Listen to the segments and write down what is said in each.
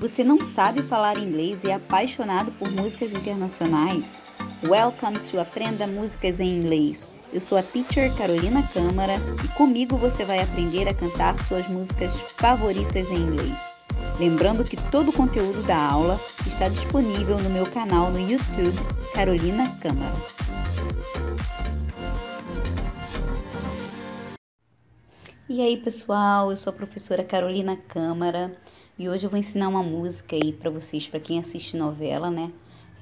Você não sabe falar inglês e é apaixonado por músicas internacionais? Welcome to Aprenda Músicas em Inglês. Eu sou a teacher Carolina Câmara e comigo você vai aprender a cantar suas músicas favoritas em inglês. Lembrando que todo o conteúdo da aula está disponível no meu canal no YouTube Carolina Câmara. E aí, pessoal, eu sou a professora Carolina Câmara e hoje eu vou ensinar uma música aí para vocês, para quem assiste novela, né?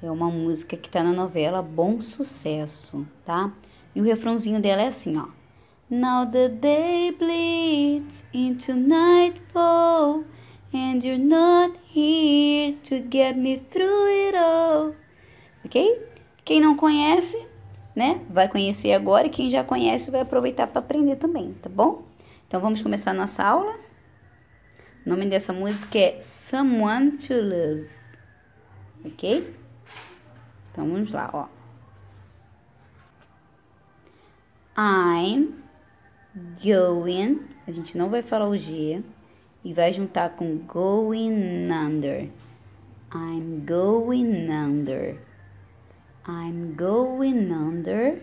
É uma música que tá na novela Bom Sucesso, tá? E o refrãozinho dela é assim, ó. Now the day bleeds into nightfall and you're not here to get me through it all. Ok? Quem não conhece, né? Vai conhecer agora e quem já conhece vai aproveitar para aprender também, tá bom? Então vamos começar nossa aula. O nome dessa música é Someone to Love. Ok? Então vamos lá, ó. I'm going. A gente não vai falar o G e vai juntar com going under. I'm going under. I'm going under.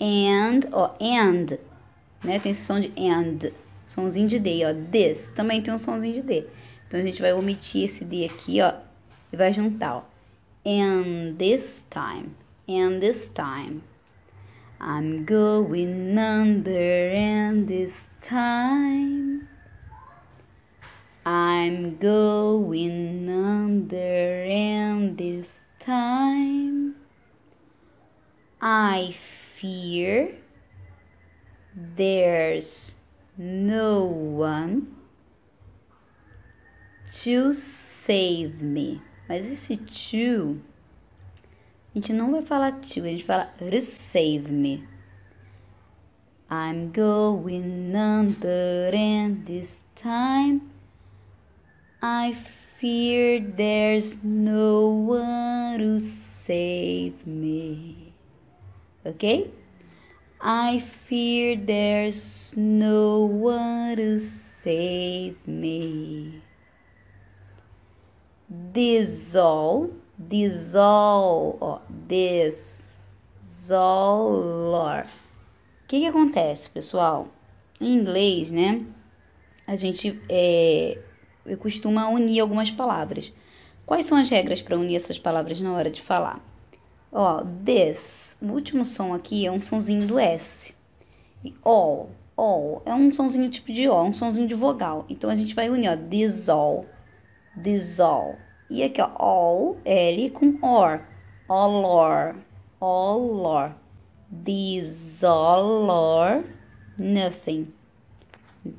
And, ó, and né? Tem esse som de and, somzinho de D, ó, this, também tem um somzinho de D. Então, a gente vai omitir esse D aqui, ó, e vai juntar, ó, and this time, and this time. I'm going under and this time. I'm going under and this time. I fear There's no one to save me. Mas esse to, a gente não vai falar to, a gente fala save me. I'm going under and this time I fear there's no one to save me. Okay? I fear there's no one to save me. Dissolve, dissolve, ó, desolor. O que que acontece, pessoal? Em inglês, né? A gente é, costuma unir algumas palavras. Quais são as regras para unir essas palavras na hora de falar? Ó, this, o último som aqui é um sonzinho do S. E all, all, é um sonzinho tipo de O, um sonzinho de vogal. Então, a gente vai unir, ó, this all. E aqui, ó, all, L com or, all or, all or. This all or, nothing.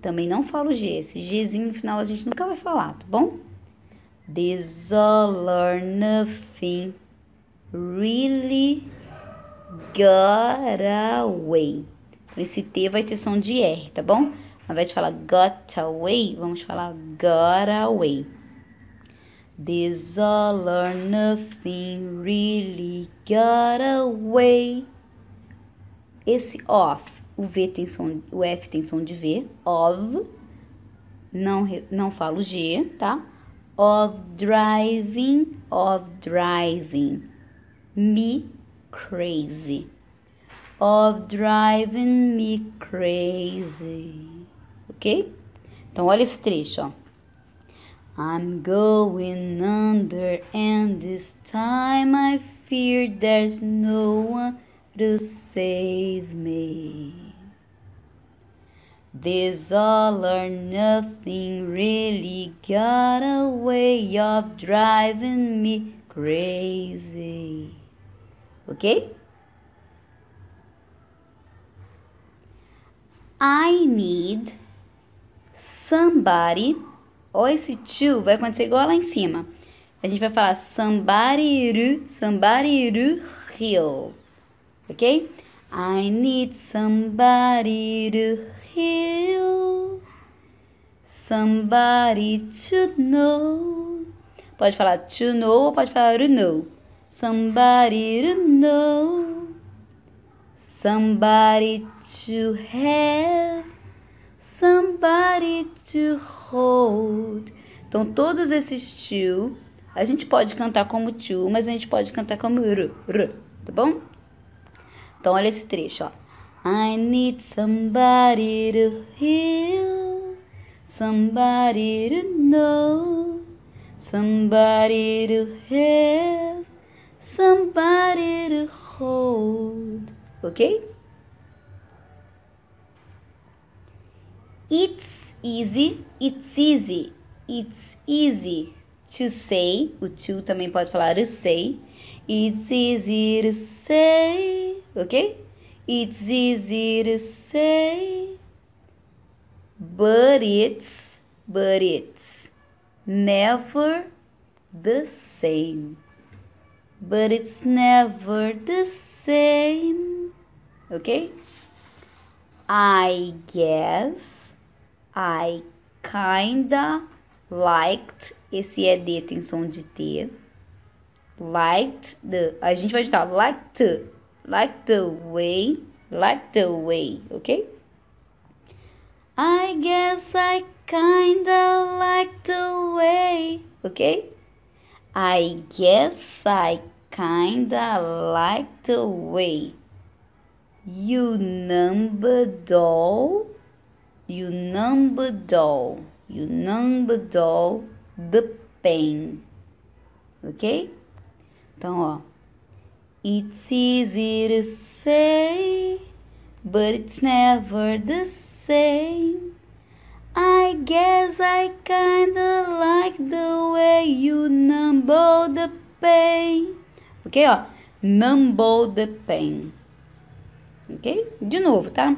Também não falo G, esse Gzinho no final a gente nunca vai falar, tá bom? This all or nothing really got away. Então, esse T vai ter som de R, tá bom? Ao invés de falar got away, vamos falar got away. This all or nothing really got away. Esse off, o V tem som, o F tem som de V, of, não, não falo G, tá? Of driving, of driving me crazy. Of driving me crazy. Ok? Então, olha esse trecho, ó. I'm going under, and this time I fear there's no one to save me. This all or nothing really got a way of driving me crazy ok? I need somebody. Ó, esse to vai acontecer igual lá em cima. A gente vai falar somebody, somebody heal. Ok? I need somebody to heal. Somebody to know. Pode falar to know ou pode falar to know somebody to know, somebody to have, somebody to hold, Então, todos esses to, a gente pode cantar como to, mas a gente pode cantar como r, r, tá bom? Então, olha esse trecho, ó. I need somebody to heal, somebody to know, somebody to have, somebody to hold, ok? It's easy, it's easy, it's easy to say. O to também pode falar to say. It's easy to say, ok? It's easy to say, but it's, but it's never the same. But it's never the same, ok? I guess I kinda liked. Esse ED tem som de T. Liked the. A gente vai juntar liked, like the way, like the way, ok? I guess I kinda like the way, ok? I guess I kinda like the way. You number doll, you number doll, you number doll the pen, ok? Então, ó, it's easy to say, but it's never the same. I guess I kinda like the way you number the pen, ok? Ó, number the pen ok? De novo, tá?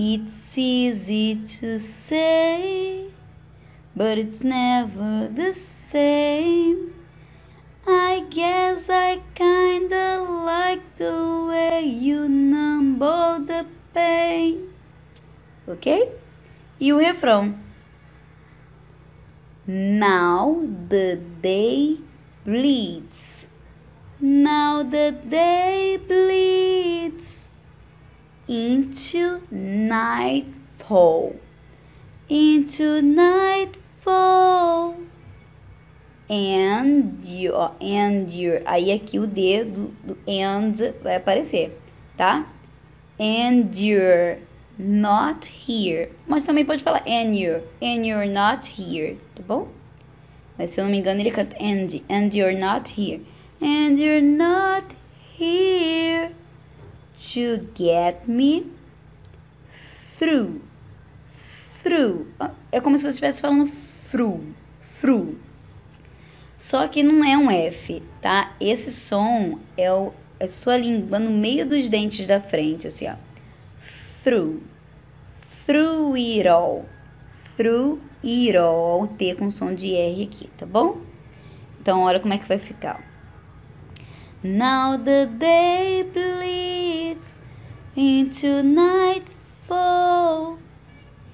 It's easy to say, but it's never the same. I guess I kinda like the way you number the pain. Ok? E o refrão. Now the day bleeds. Now the day bleeds into nightfall, into nightfall. And your, and your, aí aqui o D do, do and vai aparecer, tá? And you're not here. Mas também pode falar and you're, and you're not here, tá bom? Mas se eu não me engano ele canta and, and you're not here. And you're not here to get me through. Through. É como se você estivesse falando through. Through. Só que não é um F, tá? Esse som é o, é sua língua no meio dos dentes da frente, assim, ó. Through. Through it all. Through it all. T com som de R aqui, tá bom? Então, olha como é que vai ficar. Now the day bleeds into nightfall,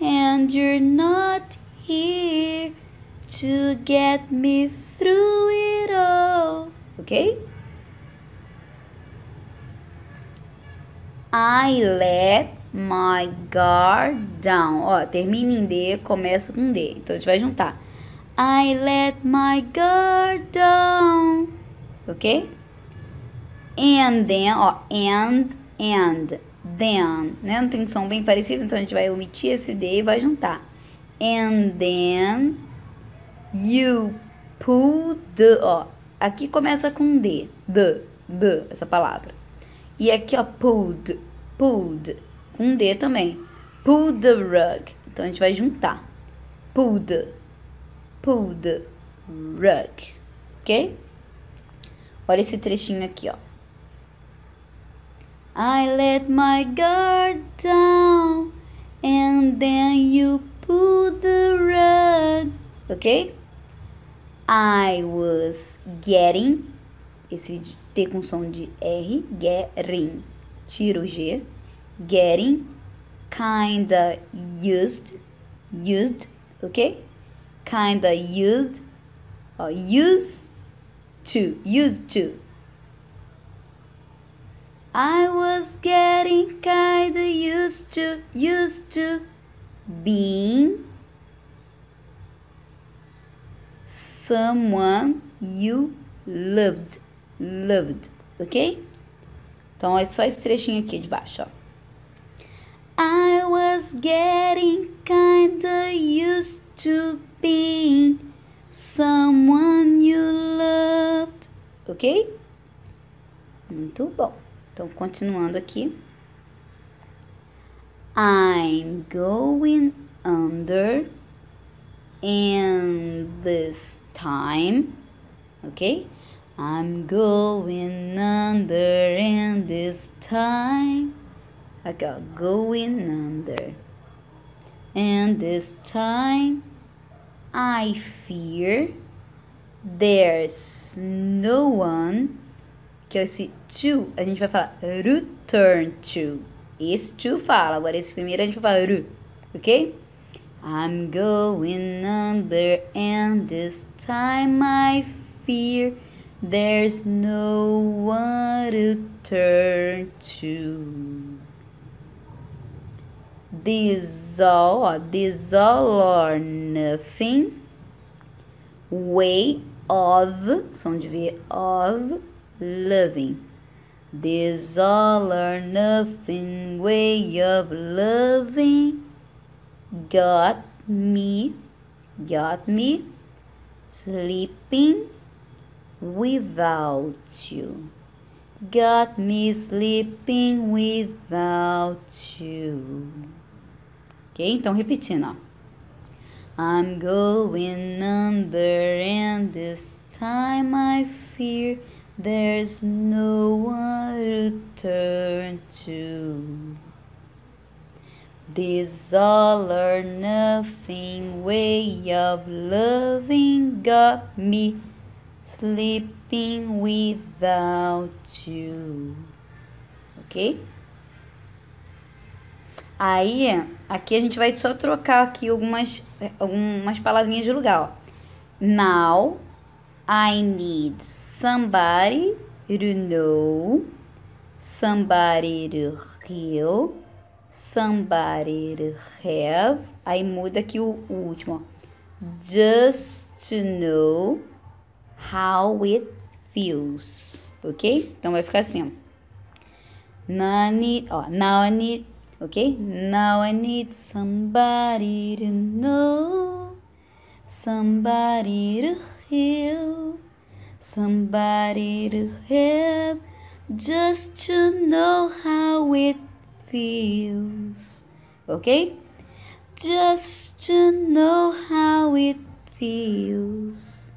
and you're not here to get me through it all. Okay? I let my guard down. Ó, termina em D, começa com D. Então a gente vai juntar. I let my guard down. Ok? And then, ó, and, and, then, né? Não tem som bem parecido, então a gente vai omitir esse D e vai juntar. And then you pull the, ó, aqui começa com D, the, the, essa palavra. E aqui, ó, pulled, pulled, com D também. Pull the rug. Então a gente vai juntar. Pulled, pulled rug, ok? Olha esse trechinho aqui, ó. I let my guard down and then you pulled the rug. Ok? I was getting, esse T com som de R, getting, tiro G, getting, kinda used, used, ok? Kinda used, or used to, used to, I was getting kinda used to, used to being someone you loved. Loved, ok? Então é só esse trechinho aqui de baixo, ó. I was getting kinda used to being someone you loved. Ok? Muito bom. Então, continuando aqui. I'm going under and this time. Ok? I'm going under and this time. Aqui, ó. Going under. And this time I fear there's no one. Que é esse to, a gente vai falar return to. Esse to fala, agora esse primeiro a gente vai falar ru, ok? I'm going under and this time I fear there's no one to turn to. This all, this all or nothing way of, som de ver, of loving. This all or nothing way of loving got me, got me sleeping without you. Got me sleeping without you. Ok? Então, repetindo, ó. I'm going under, and this time I fear there's no one to turn to. This all or nothing way of loving got me sleeping without you. Ok? Aí, aqui a gente vai só trocar aqui algumas, algumas palavrinhas de lugar, ó. Now, I need somebody to know, somebody to heal, somebody to have. Aí muda aqui o, último. Just to know how it feels, ok? Então vai ficar assim, ó. Now I need, ó, now I need, ok? Now I need somebody to know, somebody to heal, somebody to have, just to know how it feels, ok? Just to know how it feels.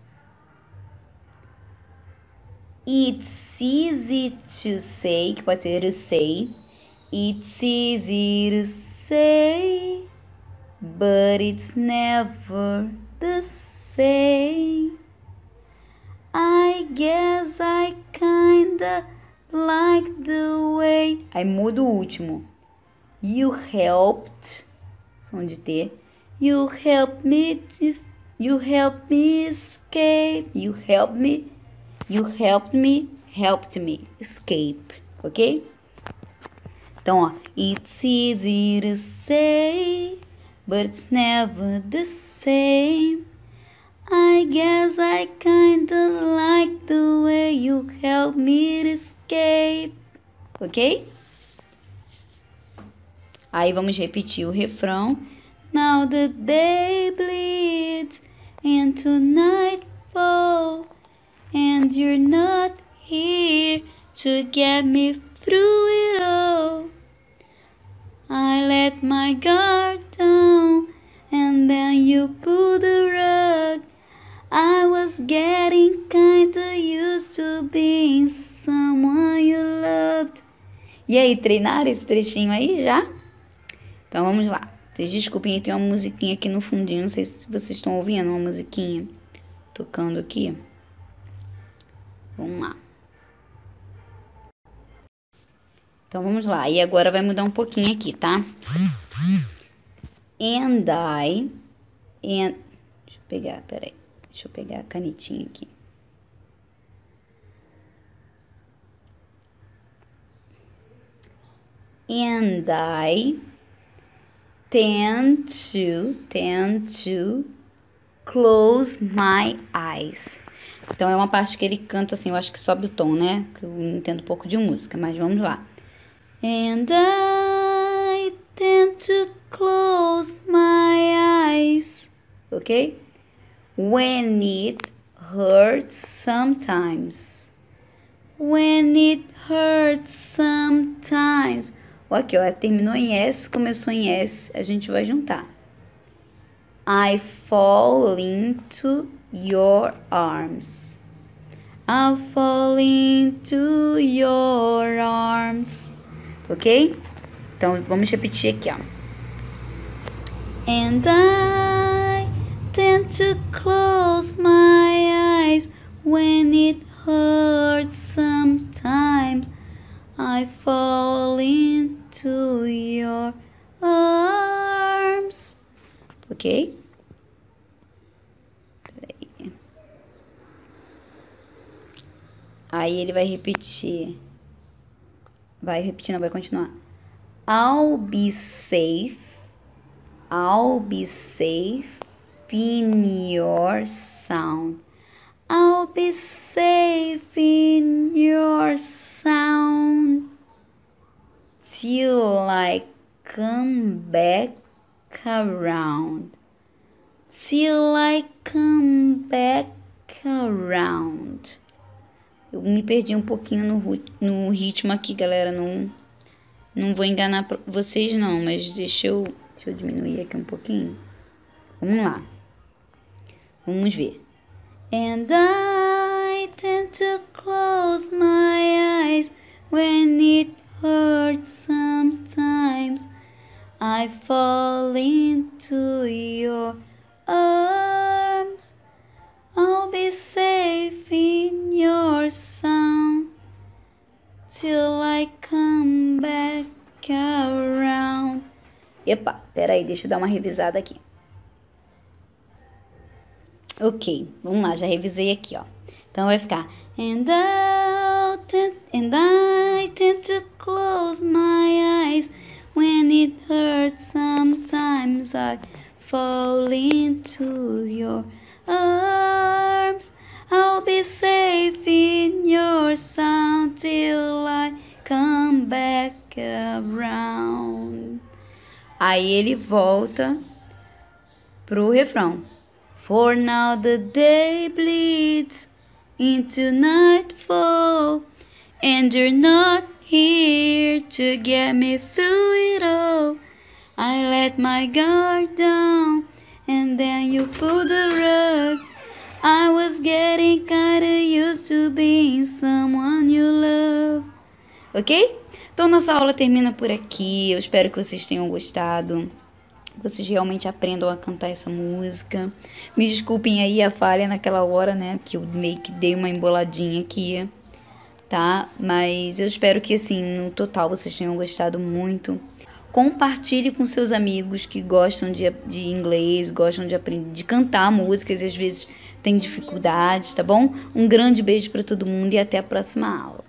It's easy to say, que pode ser to say. It's easy to say, but it's never the same. I guess I kinda like the way. Aí muda o último. You helped. Som de T. You helped me. You helped me escape. You helped me. You helped me. Helped me escape. Ok? Então, ó. It's easy to say, but it's never the same. I guess I kinda like the way you help me escape. Ok? Aí vamos repetir o refrão. Now the day bleeds into nightfall, and you're not here to get me through it all. I let my guard down, and then you getting kinda used to being someone you loved. E aí, treinaram esse trechinho aí já? Então vamos lá. Vocês desculpem, tem uma musiquinha aqui no fundinho. Não sei se vocês estão ouvindo uma musiquinha tocando aqui. Vamos lá. Então vamos lá. E agora vai mudar um pouquinho aqui, tá? And I. And, deixa eu pegar, peraí. Deixa eu pegar a canetinha aqui. And I tend to, tend to close my eyes. Então é uma parte que ele canta assim, eu acho que sobe o tom, né? Que eu entendo um pouco de música, mas vamos lá. And I tend to close my eyes. Ok? When it hurts sometimes. When it hurts sometimes. Aqui, ó, terminou em S, começou em S, a gente vai juntar. I fall into your arms. I fall into your arms. Ok? Então vamos repetir aqui, ó. And I to close my eyes when it hurts sometimes. I fall into your arms. Ok? Peraí. Aí ele vai repetir. Vai repetir, não vai continuar. I'll be safe. I'll be safe in your sound. I'll be safe in your sound till I come back around. Till I come back around. Eu me perdi um pouquinho no, no ritmo aqui, galera. Não, não vou enganar vocês, não, mas deixa eu, deixa eu diminuir aqui um pouquinho. Vamos lá. Vamos ver. And I tend to close my eyes when it hurts sometimes. I fall into your arms. I'll be safe in your sound till I come back around. Epa, peraí, deixa eu dar uma revisada aqui. Ok, vamos lá, já revisei aqui, ó. Então vai ficar And I tend, and I tend to close my eyes when it hurts. Sometimes I fall into your arms. I'll be safe in your sound till I come back around. Aí ele volta pro refrão. For now the day bleeds into nightfall, and you're not here to get me through it all. I let my guard down, and then you pulled the rug. I was getting kinda used to being someone you love. Ok? Então nossa aula termina por aqui. Eu espero que vocês tenham gostado vocês realmente aprendam a cantar essa música. Me desculpem aí a falha naquela hora, né? Que eu meio que dei uma emboladinha aqui, tá? Mas eu espero que, assim, no total vocês tenham gostado muito. Compartilhe com seus amigos que gostam de, de inglês, gostam de aprender, de cantar músicas e às vezes têm dificuldades, tá bom? Um grande beijo para todo mundo e até a próxima aula.